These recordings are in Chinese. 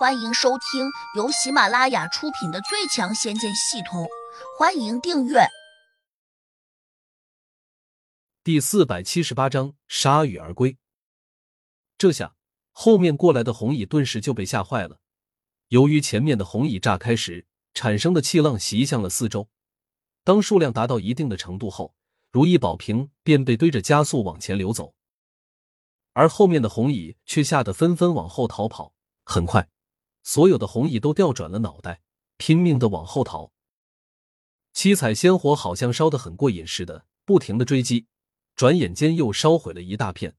欢迎收听由喜马拉雅出品的《最强仙剑系统》，欢迎订阅。第四百七十八章铩羽而归。这下后面过来的红蚁顿时就被吓坏了。由于前面的红蚁炸开时产生的气浪袭向了四周，当数量达到一定的程度后，如意宝瓶便被堆着加速往前流走，而后面的红蚁却吓得纷纷往后逃跑。很快。所有的红蚁都调转了脑袋，拼命的往后逃。七彩仙火好像烧得很过瘾似的，不停的追击，转眼间又烧毁了一大片。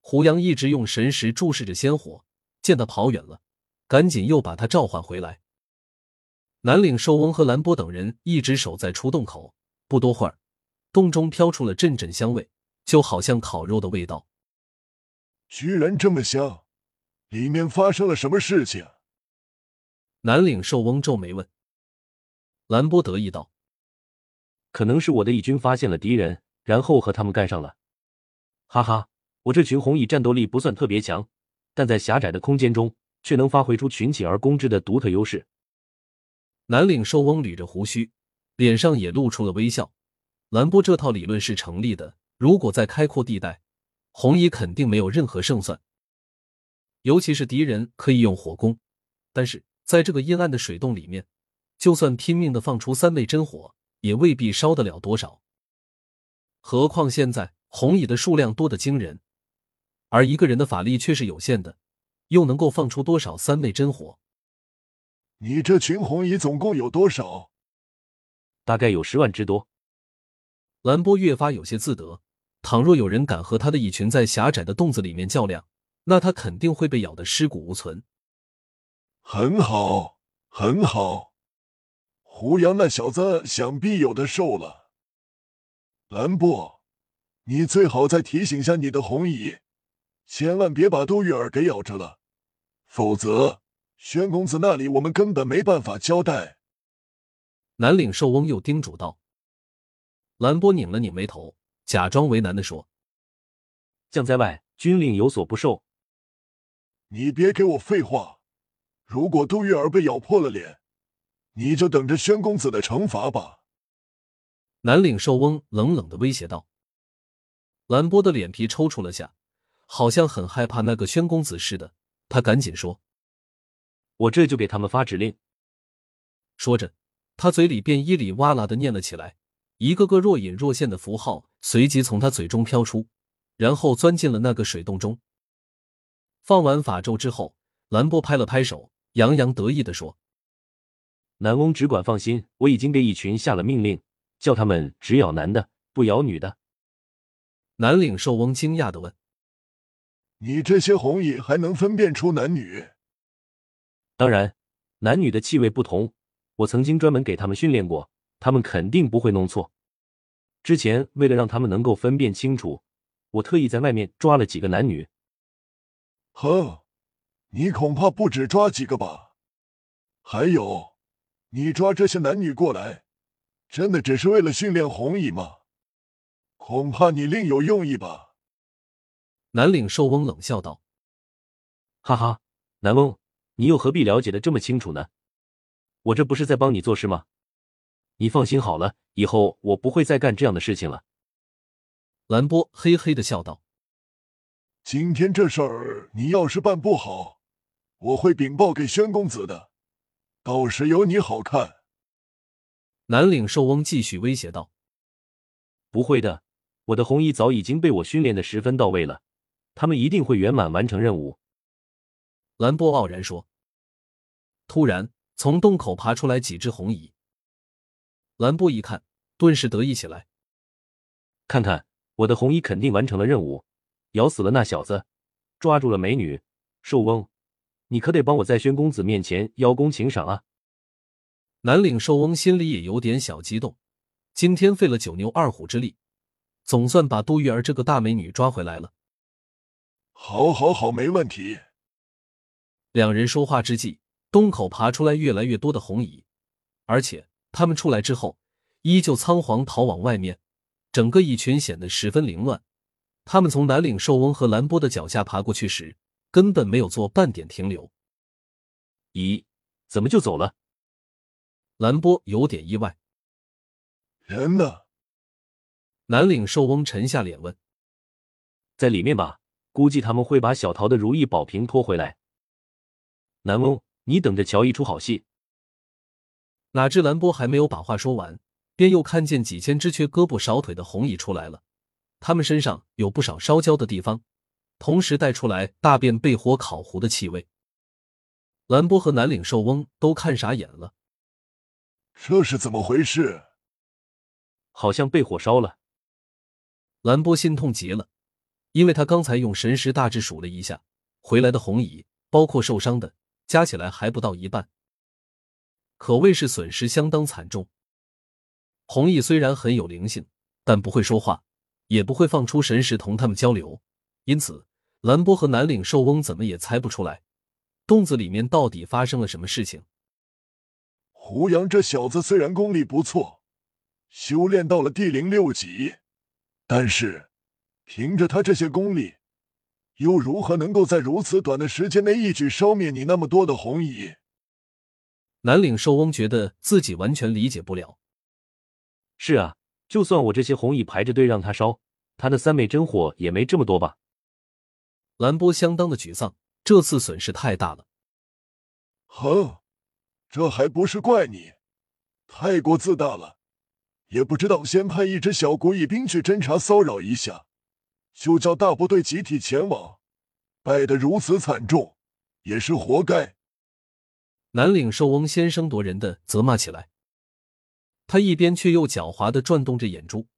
胡杨一直用神识注视着仙火，见他跑远了，赶紧又把他召唤回来。南岭寿翁和兰波等人一直守在出洞口，不多会儿，洞中飘出了阵阵香味，就好像烤肉的味道。居然这么香！里面发生了什么事情？南岭寿翁皱眉问。兰波得意道：“可能是我的义军发现了敌人，然后和他们干上了。哈哈，我这群红蚁战斗力不算特别强，但在狭窄的空间中却能发挥出群起而攻之的独特优势。”南岭寿翁捋着胡须，脸上也露出了微笑。兰波这套理论是成立的。如果在开阔地带，红蚁肯定没有任何胜算。尤其是敌人可以用火攻，但是在这个阴暗的水洞里面，就算拼命的放出三昧真火，也未必烧得了多少。何况现在红蚁的数量多得惊人，而一个人的法力却是有限的，又能够放出多少三昧真火？你这群红蚁总共有多少？大概有十万之多。兰波越发有些自得，倘若有人敢和他的蚁群在狭窄的洞子里面较量。那他肯定会被咬得尸骨无存。很好，很好。胡杨那小子想必有的受了。兰波，你最好再提醒下你的红姨，千万别把杜玉儿给咬着了，否则宣公子那里我们根本没办法交代。南岭寿翁又叮嘱道。兰波拧了拧眉头，假装为难的说：“将在外，军令有所不受。”你别给我废话！如果杜月儿被咬破了脸，你就等着宣公子的惩罚吧。”南岭寿翁冷冷的威胁道。兰波的脸皮抽搐了下，好像很害怕那个宣公子似的。他赶紧说：“我这就给他们发指令。”说着，他嘴里便咿里哇啦的念了起来，一个个若隐若现的符号随即从他嘴中飘出，然后钻进了那个水洞中。放完法咒之后，兰波拍了拍手，洋洋得意的说：“南翁只管放心，我已经给蚁群下了命令，叫他们只咬男的，不咬女的。”南岭兽翁惊讶的问：“你这些红蚁还能分辨出男女？”“当然，男女的气味不同，我曾经专门给他们训练过，他们肯定不会弄错。之前为了让他们能够分辨清楚，我特意在外面抓了几个男女。”哼，你恐怕不止抓几个吧？还有，你抓这些男女过来，真的只是为了训练红蚁吗？恐怕你另有用意吧？南岭兽翁冷笑道：“哈哈，南翁，你又何必了解的这么清楚呢？我这不是在帮你做事吗？你放心好了，以后我不会再干这样的事情了。”兰波嘿嘿的笑道。今天这事儿，你要是办不好，我会禀报给宣公子的，到时有你好看。南岭寿翁继续威胁道：“不会的，我的红衣早已经被我训练的十分到位了，他们一定会圆满完成任务。”兰波傲然说。突然，从洞口爬出来几只红蚁。兰波一看，顿时得意起来：“看看，我的红衣肯定完成了任务。”咬死了那小子，抓住了美女，寿翁，你可得帮我在宣公子面前邀功请赏啊！南岭寿翁心里也有点小激动，今天费了九牛二虎之力，总算把杜玉儿这个大美女抓回来了。好，好，好，没问题。两人说话之际，洞口爬出来越来越多的红蚁，而且他们出来之后，依旧仓皇逃往外面，整个蚁群显得十分凌乱。他们从南岭寿翁和兰波的脚下爬过去时，根本没有做半点停留。咦，怎么就走了？兰波有点意外。人呢？南岭寿翁沉下脸问：“在里面吧，估计他们会把小桃的如意宝瓶拖回来。”南翁，你等着瞧一出好戏。哪知兰波还没有把话说完，便又看见几千只缺胳膊少腿的红蚁出来了。他们身上有不少烧焦的地方，同时带出来大便被火烤糊的气味。兰波和南岭寿翁都看傻眼了。这是怎么回事？好像被火烧了。兰波心痛极了，因为他刚才用神识大致数了一下，回来的红蚁，包括受伤的，加起来还不到一半，可谓是损失相当惨重。红蚁虽然很有灵性，但不会说话，也不会放出神识同他们交流，因此兰波和南岭兽翁怎么也猜不出来，洞子里面到底发生了什么事情。胡杨这小子虽然功力不错，修炼到了地灵六级。但是，凭着他这些功力，又如何能够在如此短的时间内一举消灭你那么多的红蚁？南岭兽翁觉得自己完全理解不了。是啊，就算我这些红蚁排着队让他烧，他那三昧真火也没这么多吧？兰波相当的沮丧，这次损失太大了。哼，这还不是怪你，太过自大了。也不知道先派一支小古蚁兵去侦查骚扰一下，就叫大部队集体前往，败得如此惨重，也是活该。南岭兽翁先声夺人的责骂起来，他一边却又狡猾的转动着眼珠，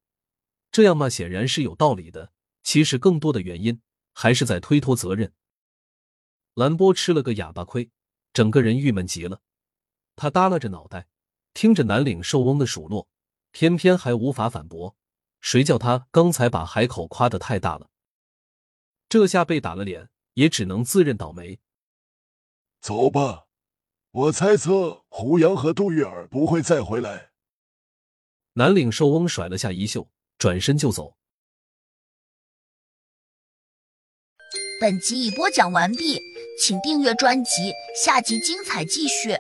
这样嘛显然是有道理的。其实更多的原因还是在推脱责任。兰波吃了个哑巴亏，整个人郁闷极了。他耷拉着脑袋，听着南岭兽翁的数落。偏偏还无法反驳，谁叫他刚才把海口夸得太大了？这下被打了脸，也只能自认倒霉。走吧，我猜测胡杨和杜玉儿不会再回来。南岭寿翁甩了下衣袖，转身就走。本集已播讲完毕，请订阅专辑，下集精彩继续。